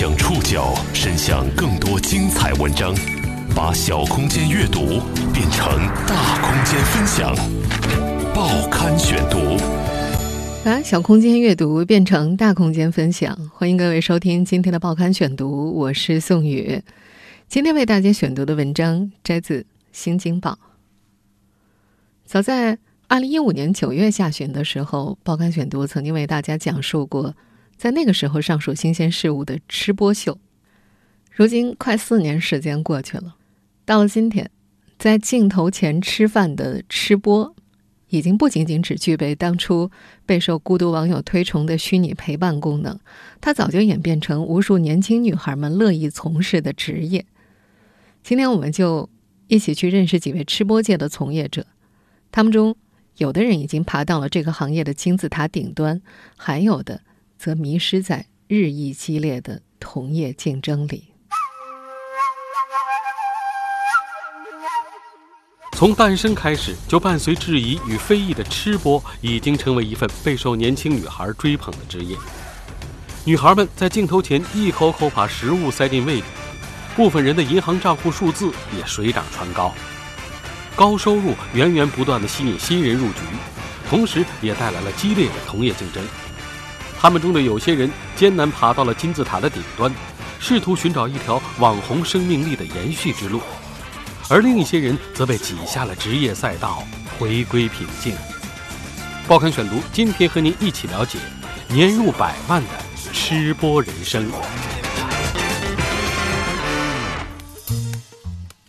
将触角伸向更多精彩文章，把小空间阅读变成大空间分享。报刊选读，把小空间阅读变成大空间分享。欢迎各位收听今天的报刊选读，我是宋宇。今天为大家选读的文章摘自《新京报》。早在二零一五年九月下旬的时候，报刊选读曾经为大家讲述过。在那个时候上述新鲜事物的吃播秀，如今快四年时间过去了，到了今天，在镜头前吃饭的吃播，已经不仅仅只具备当初备受孤独网友推崇的虚拟陪伴功能，它早就演变成无数年轻女孩们乐意从事的职业。今天我们就一起去认识几位吃播界的从业者，他们中有的人已经爬到了这个行业的金字塔顶端，还有的。则迷失在日益激烈的同业竞争里。从诞生开始，就伴随质疑与非议的吃播，已经成为一份备受年轻女孩追捧的职业。女孩们在镜头前一口口把食物塞进胃里，部分人的银行账户数字也水涨船高。高收入源源不断的吸引新人入局，同时也带来了激烈的同业竞争。他们中的有些人艰难爬到了金字塔的顶端，试图寻找一条网红生命力的延续之路，而另一些人则被挤下了职业赛道，回归平静。报刊选读，今天和您一起了解年入百万的吃播人生。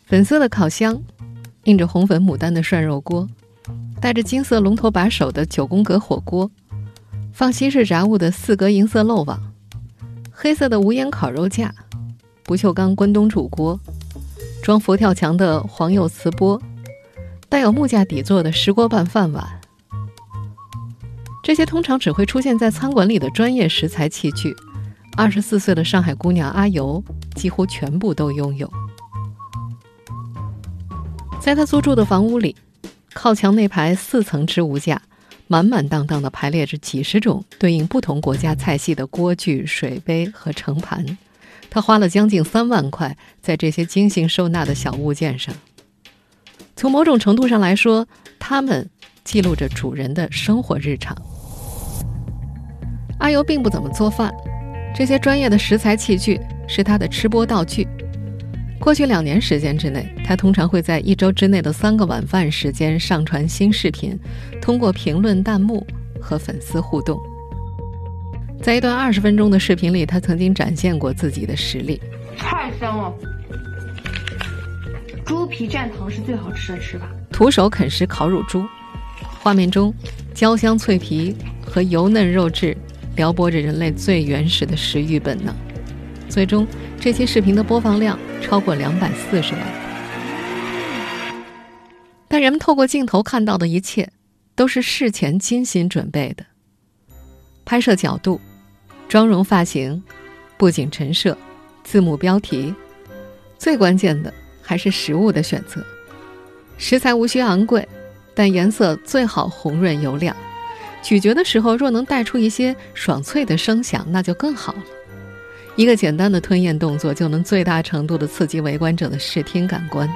粉色的烤箱，印着红粉牡丹的涮肉锅，带着金色龙头把手的九宫格火锅。放西式杂物的四格银色漏网，黑色的无烟烤肉架，不锈钢关东煮锅，装佛跳墙的黄釉瓷钵，带有木架底座的石锅拌饭碗。这些通常只会出现在餐馆里的专业食材器具，二十四岁的上海姑娘阿尤几乎全部都拥有。在她租住的房屋里，靠墙那排四层置物架。满满当当的排列着几十种对应不同国家菜系的锅具、水杯和盛盘，他花了将近三万块在这些精心收纳的小物件上。从某种程度上来说，他们记录着主人的生活日常。阿尤并不怎么做饭，这些专业的食材器具是他的吃播道具。过去两年时间之内，他通常会在一周之内的三个晚饭时间上传新视频，通过评论、弹幕和粉丝互动。在一段二十分钟的视频里，他曾经展现过自己的实力。太香了！猪皮蘸糖是最好吃的吃法。徒手啃食烤乳猪，画面中焦香脆皮和油嫩肉质撩拨着人类最原始的食欲本能。最终，这期视频的播放量超过两百四十万。但人们透过镜头看到的一切，都是事前精心准备的。拍摄角度、妆容、发型、布景、陈设、字幕、标题，最关键的还是食物的选择。食材无需昂贵，但颜色最好红润油亮。咀嚼的时候若能带出一些爽脆的声响，那就更好了。一个简单的吞咽动作就能最大程度的刺激围观者的视听感官。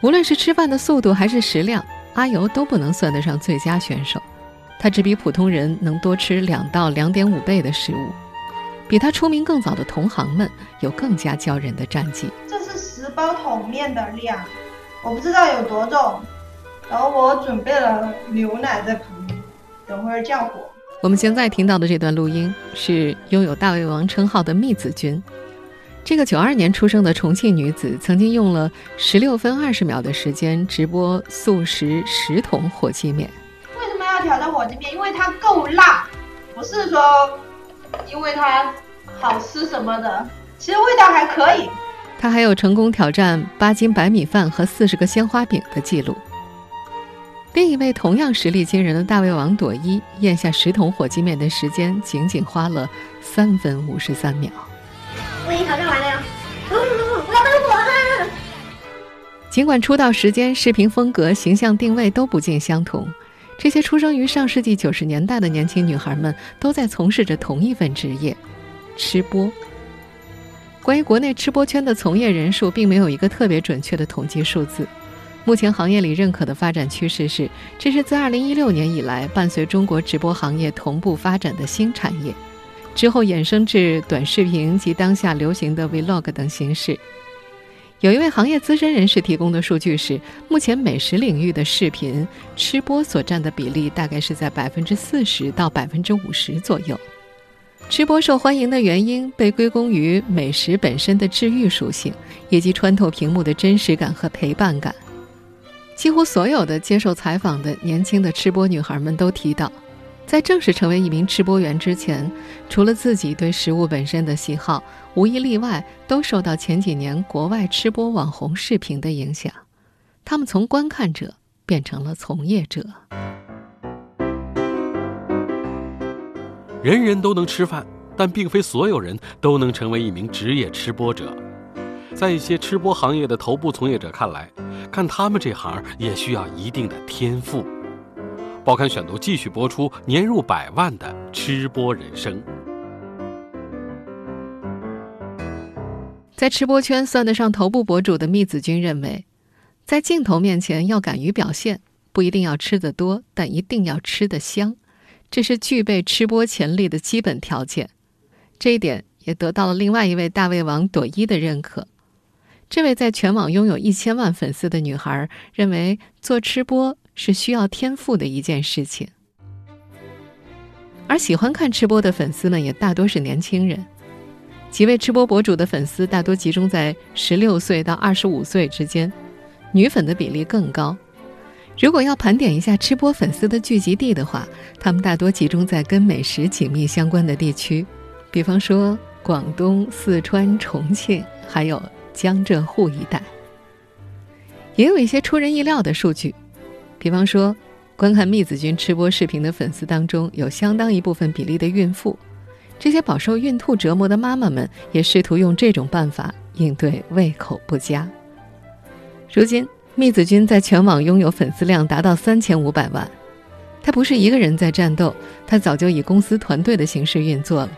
无论是吃饭的速度还是食量，阿尤都不能算得上最佳选手。他只比普通人能多吃两到两点五倍的食物，比他出名更早的同行们有更加骄人的战绩。这是十包桶面的量，我不知道有多重。然后我准备了牛奶在旁边，等会儿降火。我们现在听到的这段录音是拥有“大胃王”称号的密子君。这个九二年出生的重庆女子，曾经用了十六分二十秒的时间直播速食十桶火鸡面。为什么要挑战火鸡面？因为它够辣，不是说因为它好吃什么的。其实味道还可以。她还有成功挑战八斤白米饭和四十个鲜花饼的记录。另一位同样实力惊人的大胃王朵一咽下十桶火鸡面的时间仅仅花了三分五十三秒。我已经挑战完了呀！我要当火尽管出道时间、视频风格、形象定位都不尽相同，这些出生于上世纪九十年代的年轻女孩们都在从事着同一份职业：吃播。关于国内吃播圈的从业人数，并没有一个特别准确的统计数字。目前行业里认可的发展趋势是，这是自2016年以来伴随中国直播行业同步发展的新产业，之后衍生至短视频及当下流行的 Vlog 等形式。有一位行业资深人士提供的数据是，目前美食领域的视频吃播所占的比例大概是在百分之四十到百分之五十左右。吃播受欢迎的原因被归功于美食本身的治愈属性，以及穿透屏幕的真实感和陪伴感。几乎所有的接受采访的年轻的吃播女孩们都提到，在正式成为一名吃播员之前，除了自己对食物本身的喜好，无一例外都受到前几年国外吃播网红视频的影响。他们从观看者变成了从业者。人人都能吃饭，但并非所有人都能成为一名职业吃播者。在一些吃播行业的头部从业者看来，看他们这行也需要一定的天赋。报刊选读继续播出年入百万的吃播人生。在吃播圈算得上头部博主的密子君认为，在镜头面前要敢于表现，不一定要吃得多，但一定要吃得香，这是具备吃播潜力的基本条件。这一点也得到了另外一位大胃王朵一的认可。这位在全网拥有一千万粉丝的女孩认为，做吃播是需要天赋的一件事情。而喜欢看吃播的粉丝们也大多是年轻人，几位吃播博主的粉丝大多集中在十六岁到二十五岁之间，女粉的比例更高。如果要盘点一下吃播粉丝的聚集地的话，他们大多集中在跟美食紧密相关的地区，比方说广东、四川、重庆，还有。江浙沪一带，也有一些出人意料的数据，比方说，观看密子君吃播视频的粉丝当中，有相当一部分比例的孕妇。这些饱受孕吐折磨的妈妈们，也试图用这种办法应对胃口不佳。如今，密子君在全网拥有粉丝量达到三千五百万。他不是一个人在战斗，他早就以公司团队的形式运作了。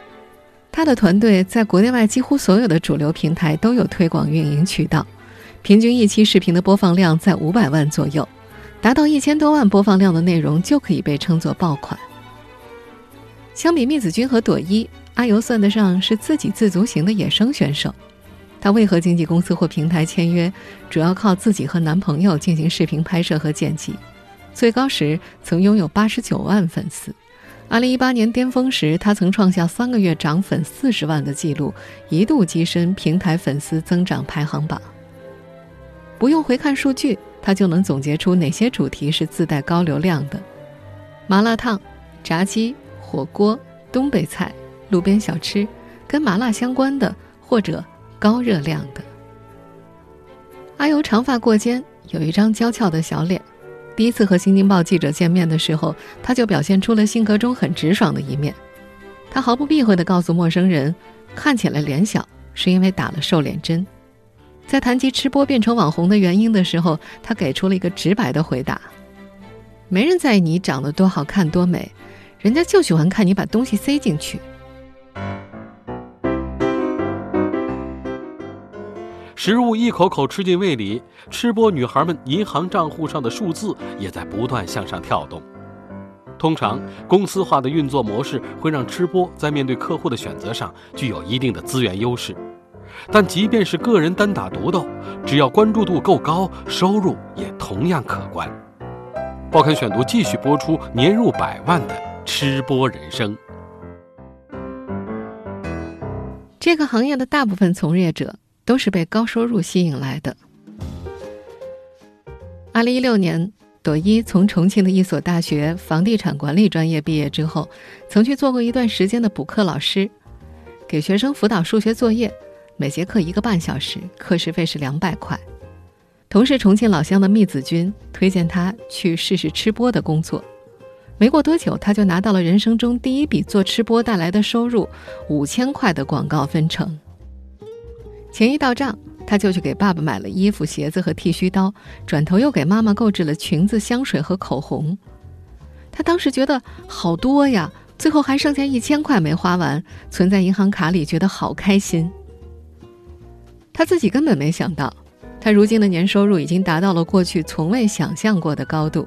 他的团队在国内外几乎所有的主流平台都有推广运营渠道，平均一期视频的播放量在五百万左右，达到一千多万播放量的内容就可以被称作爆款。相比密子君和朵一，阿尤算得上是自给自足型的野生选手。她为何经纪公司或平台签约，主要靠自己和男朋友进行视频拍摄和剪辑，最高时曾拥有八十九万粉丝。二零一八年巅峰时，他曾创下三个月涨粉四十万的记录，一度跻身平台粉丝增长排行榜。不用回看数据，他就能总结出哪些主题是自带高流量的：麻辣烫、炸鸡、火锅、东北菜、路边小吃，跟麻辣相关的或者高热量的。阿尤长发过肩，有一张娇俏的小脸。第一次和《新京报》记者见面的时候，他就表现出了性格中很直爽的一面。他毫不避讳地告诉陌生人，看起来脸小是因为打了瘦脸针。在谈及吃播变成网红的原因的时候，他给出了一个直白的回答：“没人在意你长得多好看多美，人家就喜欢看你把东西塞进去。”食物一口口吃进胃里，吃播女孩们银行账户上的数字也在不断向上跳动。通常，公司化的运作模式会让吃播在面对客户的选择上具有一定的资源优势。但即便是个人单打独斗，只要关注度够高，收入也同样可观。报刊选读继续播出年入百万的吃播人生。这个行业的大部分从业者。都是被高收入吸引来的。二零一六年，朵一从重庆的一所大学房地产管理专业毕业之后，曾去做过一段时间的补课老师，给学生辅导数学作业，每节课一个半小时，课时费是两百块。同是重庆老乡的密子君推荐他去试试吃播的工作，没过多久，他就拿到了人生中第一笔做吃播带来的收入五千块的广告分成。钱一到账，他就去给爸爸买了衣服、鞋子和剃须刀，转头又给妈妈购置了裙子、香水和口红。他当时觉得好多呀，最后还剩下一千块没花完，存在银行卡里，觉得好开心。他自己根本没想到，他如今的年收入已经达到了过去从未想象过的高度。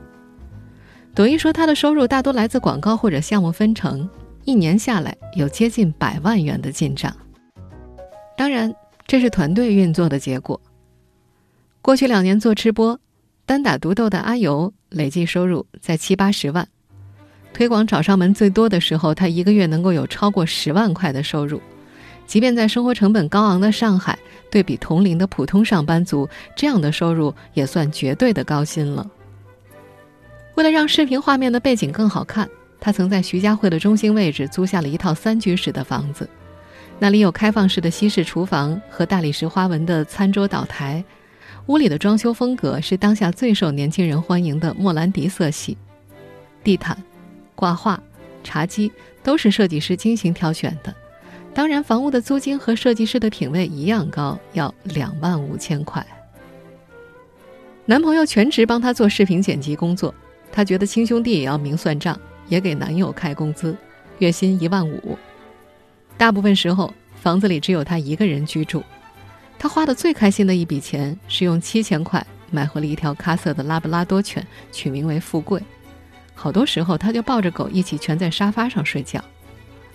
抖音说，他的收入大多来自广告或者项目分成，一年下来有接近百万元的进账。当然，这是团队运作的结果。过去两年做吃播，单打独斗的阿尤累计收入在七八十万，推广找上门最多的时候，他一个月能够有超过十万块的收入。即便在生活成本高昂的上海，对比同龄的普通上班族，这样的收入也算绝对的高薪了。为了让视频画面的背景更好看，他曾在徐家汇的中心位置租下了一套三居室的房子，那里有开放式的西式厨房和大理石花纹的餐桌岛台，屋里的装修风格是当下最受年轻人欢迎的莫兰迪色系，地毯、挂画、茶几都是设计师精心挑选的。当然，房屋的租金和设计师的品味一样高，要两万五千块。男朋友全职帮她做视频剪辑工作。她觉得亲兄弟也要明算账，也给男友开工资，月薪一万五。大部分时候，房子里只有他一个人居住。他花的最开心的一笔钱是用七千块买回了一条咖色的拉布拉多犬，取名为富贵。好多时候，他就抱着狗一起蜷在沙发上睡觉，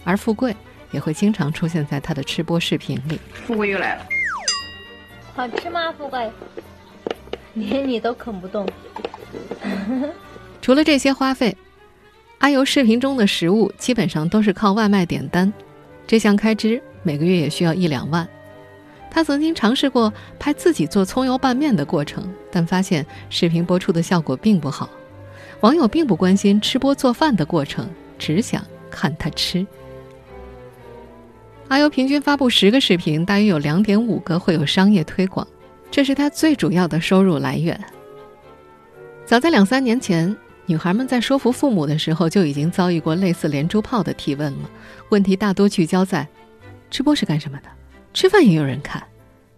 而富贵也会经常出现在他的吃播视频里。富贵又来了，好吃吗，富贵？连你都啃不动。除了这些花费，阿尤视频中的食物基本上都是靠外卖点单，这项开支每个月也需要一两万。他曾经尝试过拍自己做葱油拌面的过程，但发现视频播出的效果并不好，网友并不关心吃播做饭的过程，只想看他吃。阿优平均发布十个视频，大约有两点五个会有商业推广，这是他最主要的收入来源。早在两三年前。女孩们在说服父母的时候，就已经遭遇过类似连珠炮的提问了。问题大多聚焦在：吃播是干什么的？吃饭也有人看，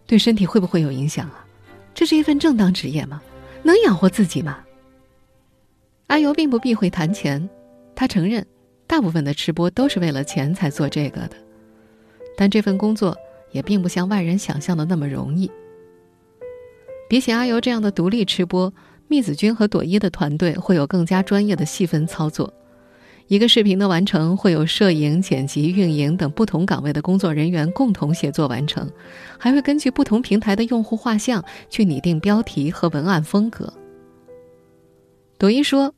对身体会不会有影响啊？这是一份正当职业吗？能养活自己吗？阿尤并不避讳谈钱，他承认，大部分的吃播都是为了钱才做这个的。但这份工作也并不像外人想象的那么容易。比起阿尤这样的独立吃播。密子君和朵一的团队会有更加专业的细分操作，一个视频的完成会有摄影、剪辑、运营等不同岗位的工作人员共同协作完成，还会根据不同平台的用户画像去拟定标题和文案风格。朵一说，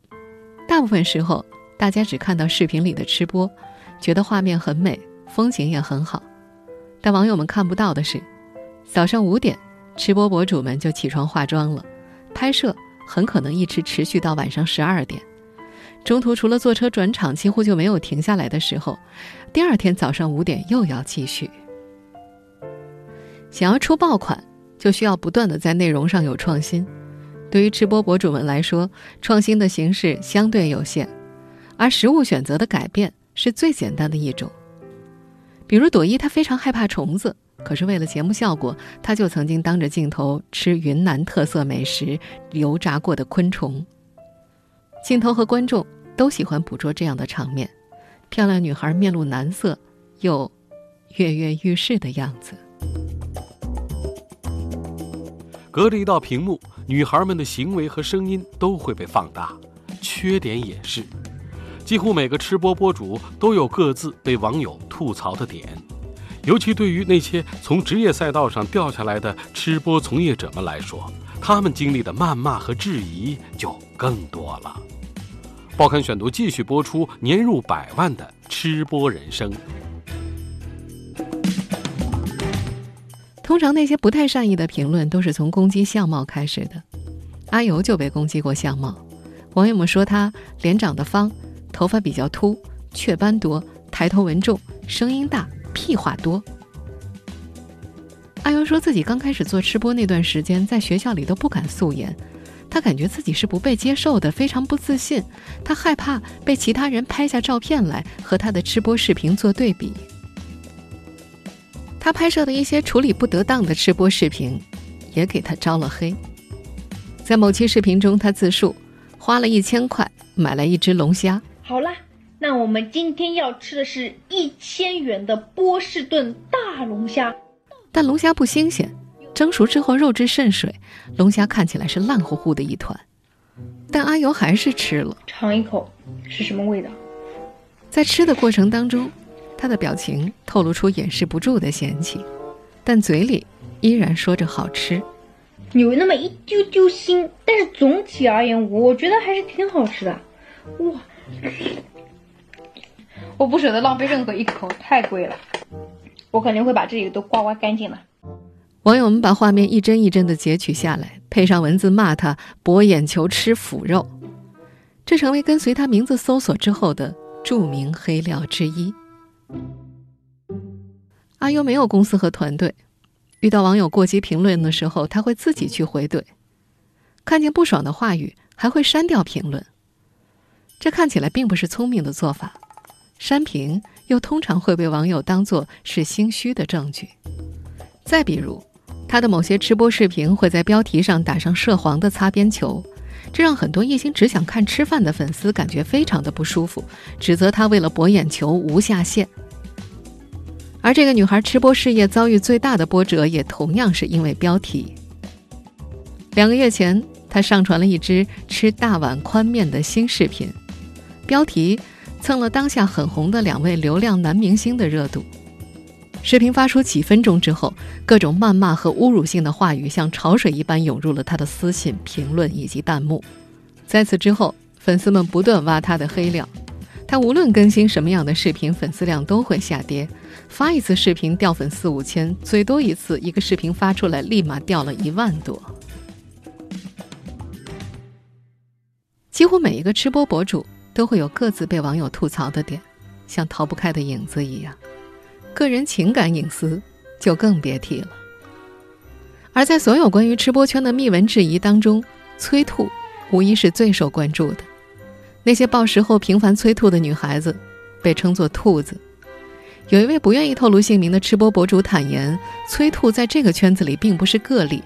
大部分时候大家只看到视频里的吃播，觉得画面很美，风景也很好，但网友们看不到的是，早上五点，吃播博主们就起床化妆了，拍摄。很可能一直持续到晚上十二点，中途除了坐车转场，几乎就没有停下来的时候。第二天早上五点又要继续。想要出爆款，就需要不断的在内容上有创新。对于吃播博主们来说，创新的形式相对有限，而食物选择的改变是最简单的一种。比如朵依，她非常害怕虫子。可是为了节目效果，他就曾经当着镜头吃云南特色美食油炸过的昆虫。镜头和观众都喜欢捕捉这样的场面，漂亮女孩面露难色，又跃跃欲试的样子。隔着一道屏幕，女孩们的行为和声音都会被放大，缺点也是。几乎每个吃播博主都有各自被网友吐槽的点。尤其对于那些从职业赛道上掉下来的吃播从业者们来说，他们经历的谩骂和质疑就更多了。报刊选读继续播出年入百万的吃播人生。通常那些不太善意的评论都是从攻击相貌开始的。阿尤就被攻击过相貌，网友们说他脸长得方，头发比较秃，雀斑多，抬头纹重，声音大。屁话多。阿尤说自己刚开始做吃播那段时间，在学校里都不敢素颜，他感觉自己是不被接受的，非常不自信。他害怕被其他人拍下照片来和他的吃播视频做对比。他拍摄的一些处理不得当的吃播视频，也给他招了黑。在某期视频中，他自述花了一千块买来一只龙虾。好了，那那我们今天要吃的是一千元的波士顿大龙虾，但龙虾不新鲜，蒸熟之后肉质渗水，龙虾看起来是烂乎乎的一团。但阿尤还是吃了，尝一口是什么味道？在吃的过程当中，他的表情透露出掩饰不住的嫌弃，但嘴里依然说着好吃。有那么一丢丢腥，但是总体而言，我觉得还是挺好吃的。哇！我不舍得浪费任何一口，太贵了。我肯定会把这里都刮刮干净的。网友们把画面一帧一帧的截取下来，配上文字骂他“博眼球吃腐肉”，这成为跟随他名字搜索之后的著名黑料之一。阿优没有公司和团队，遇到网友过激评论的时候，他会自己去回怼，看见不爽的话语还会删掉评论。这看起来并不是聪明的做法，删评又通常会被网友当作是心虚的证据。再比如，他的某些吃播视频会在标题上打上涉黄的擦边球，这让很多一心只想看吃饭的粉丝感觉非常的不舒服，指责他为了博眼球无下限。而这个女孩吃播事业遭遇最大的波折，也同样是因为标题。两个月前，她上传了一支吃大碗宽面的新视频。标题蹭了当下很红的两位流量男明星的热度。视频发出几分钟之后，各种谩骂和侮辱性的话语像潮水一般涌入了他的私信、评论以及弹幕。在此之后，粉丝们不断挖他的黑料。他无论更新什么样的视频，粉丝量都会下跌。发一次视频掉粉四五千，最多一次一个视频发出来立马掉了一万多。几乎每一个吃播博主。都会有各自被网友吐槽的点，像逃不开的影子一样，个人情感隐私就更别提了。而在所有关于吃播圈的密文质疑当中，催吐无疑是最受关注的。那些暴食后频繁催吐的女孩子，被称作“兔子”。有一位不愿意透露姓名的吃播博主坦言，催吐在这个圈子里并不是个例。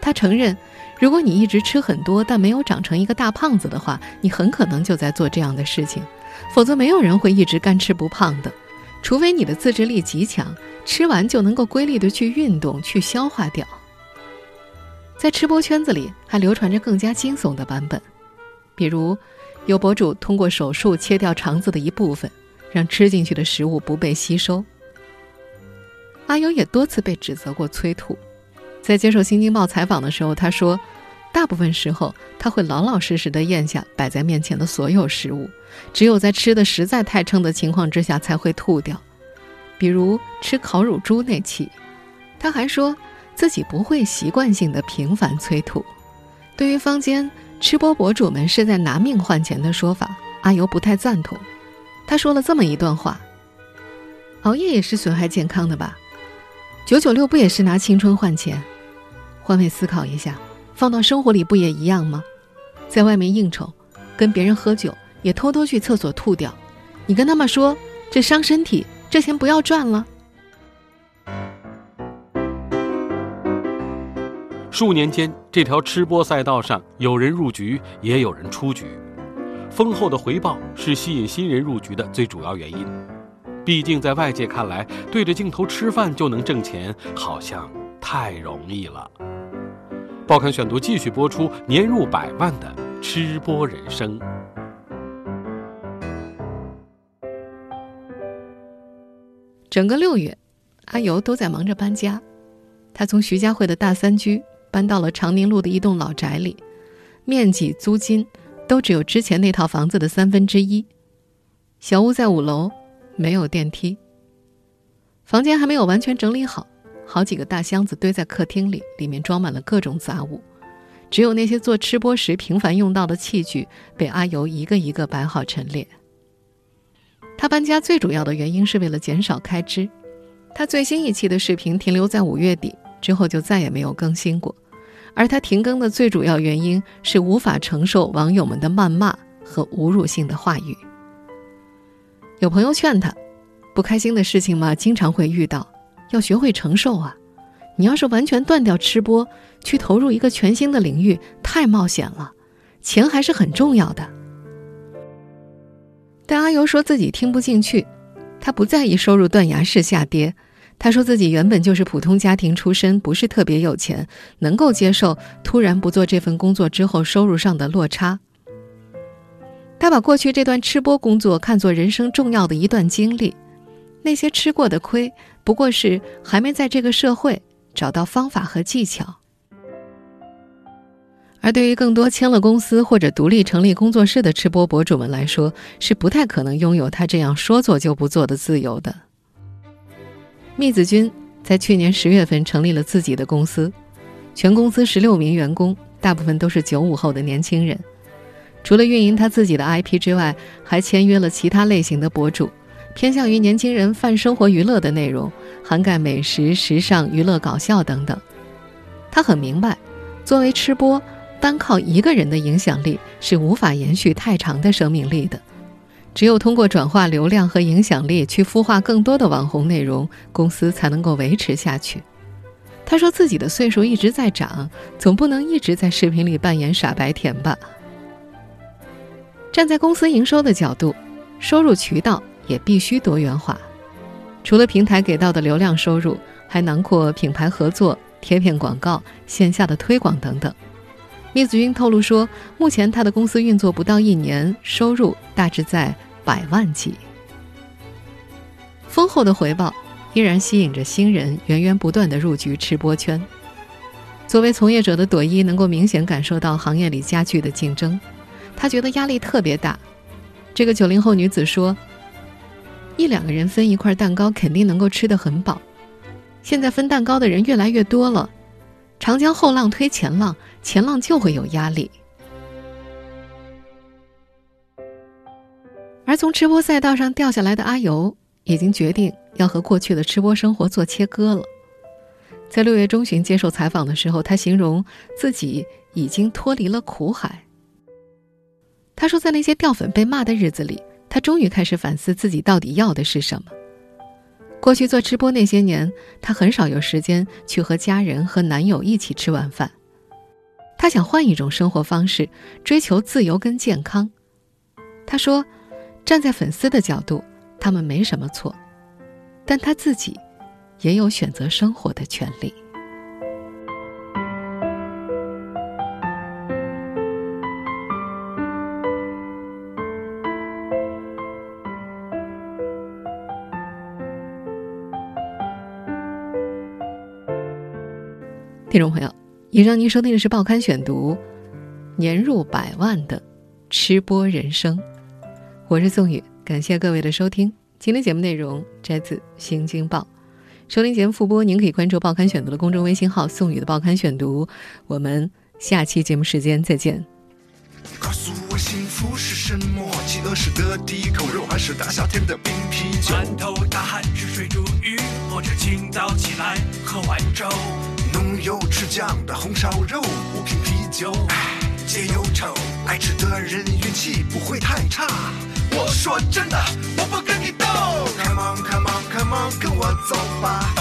他承认。如果你一直吃很多，但没有长成一个大胖子的话，你很可能就在做这样的事情。否则，没有人会一直干吃不胖的，除非你的自制力极强，吃完就能够规律的去运动去消化掉。在吃播圈子里，还流传着更加惊悚的版本，比如有博主通过手术切掉肠子的一部分，让吃进去的食物不被吸收。阿尤也多次被指责过催吐。在接受《新京报》采访的时候，他说，大部分时候他会老老实实的咽下摆在面前的所有食物，只有在吃的实在太撑的情况之下才会吐掉。比如吃烤乳猪那期，他还说自己不会习惯性的频繁催吐。对于坊间吃播博主们是在拿命换钱的说法，阿尤不太赞同。他说了这么一段话：熬夜也是损害健康的吧？九九六不也是拿青春换钱？换位思考一下，放到生活里不也一样吗？在外面应酬，跟别人喝酒，也偷偷去厕所吐掉，你跟他们说这伤身体，这钱不要赚了。数年间，这条吃播赛道上，有人入局，也有人出局。丰厚的回报是吸引新人入局的最主要原因。毕竟，在外界看来，对着镜头吃饭就能挣钱，好像太容易了。报刊选读继续播出年入百万的吃播人生。整个六月，阿尤都在忙着搬家。他从徐家汇的大三居搬到了长宁路的一栋老宅里，面积、租金都只有之前那套房子的三分之一。小屋在五楼，没有电梯。房间还没有完全整理好。好几个大箱子堆在客厅里，里面装满了各种杂物，只有那些做吃播时频繁用到的器具被阿尤一个一个摆好陈列。他搬家最主要的原因是为了减少开支。他最新一期的视频停留在五月底之后就再也没有更新过，而他停更的最主要原因是无法承受网友们的谩骂和侮辱性的话语。有朋友劝他，不开心的事情嘛，经常会遇到。要学会承受啊！你要是完全断掉吃播，去投入一个全新的领域，太冒险了。钱还是很重要的。但阿尤说自己听不进去，他不在意收入断崖式下跌。他说自己原本就是普通家庭出身，不是特别有钱，能够接受突然不做这份工作之后收入上的落差。他把过去这段吃播工作看作人生重要的一段经历，那些吃过的亏，不过是还没在这个社会找到方法和技巧。而对于更多签了公司或者独立成立工作室的吃播博主们来说，是不太可能拥有他这样说做就不做的自由的。密子君在去年十月份成立了自己的公司，全公司十六名员工，大部分都是九五后的年轻人。除了运营他自己的 IP 之外，还签约了其他类型的博主，偏向于年轻人泛生活娱乐的内容，涵盖美食、时尚、娱乐、搞笑等等。他很明白，作为吃播，单靠一个人的影响力是无法延续太长的生命力的。只有通过转化流量和影响力去孵化更多的网红内容，公司才能够维持下去。他说自己的岁数一直在长，总不能一直在视频里扮演傻白甜吧。站在公司营收的角度，收入渠道也必须多元化。除了平台给到的流量收入，还囊括品牌合作、贴片广告、线下的推广等等。密子君透露说，目前他的公司运作不到一年，收入大致在百万级。丰厚的回报依然吸引着新人源源不断的入局吃播圈。作为从业者的朵伊能够明显感受到行业里加剧的竞争。她觉得压力特别大。这个九零后女子说：“一两个人分一块蛋糕，肯定能够吃得很饱。现在分蛋糕的人越来越多了，长江后浪推前浪，前浪就会有压力。”而从吃播赛道上掉下来的阿尤，已经决定要和过去的吃播生活做切割了。在六月中旬接受采访的时候，他形容自己已经脱离了苦海。他说，在那些掉粉被骂的日子里，他终于开始反思自己到底要的是什么。过去做直播那些年，他很少有时间去和家人和男友一起吃晚饭。他想换一种生活方式，追求自由跟健康。他说，站在粉丝的角度，他们没什么错，但他自己也有选择生活的权利。听众朋友，以上您收听的是《报刊选读》，年入百万的吃播人生，我是宋宇，感谢各位的收听。今天节目内容摘自《新京报》，收听节目复播，您可以关注《报刊选读》的公众微信号“宋宇的报刊选读”。我们下期节目时间再见。告诉我幸福是什么？饥饿时的第一口肉，还是大夏天的冰啤？满头大汗吃水煮鱼，或者清早起来喝碗粥。油吃酱的红烧肉，五瓶啤酒，解忧愁。爱吃的人运气不会太差。我说真的，我不跟你斗。Come on come on come on，跟我走吧。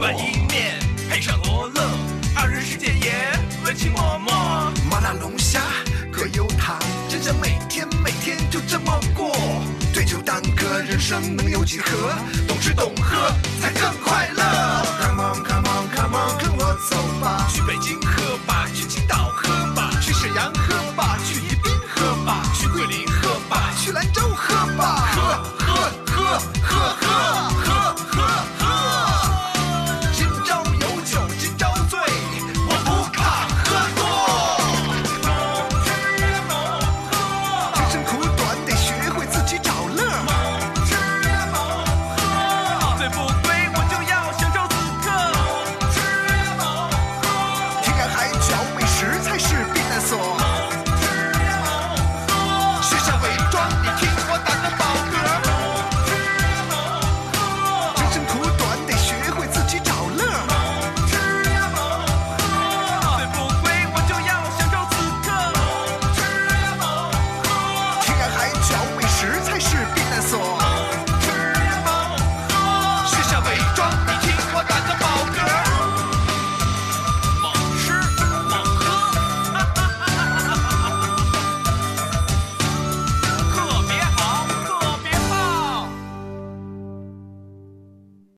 碗意面，配上罗勒，二人世界也温情脉脉。麻辣龙虾，葛优躺，真想每天每天就这么过。对酒当歌，人生能有几何？懂吃懂喝才更快乐。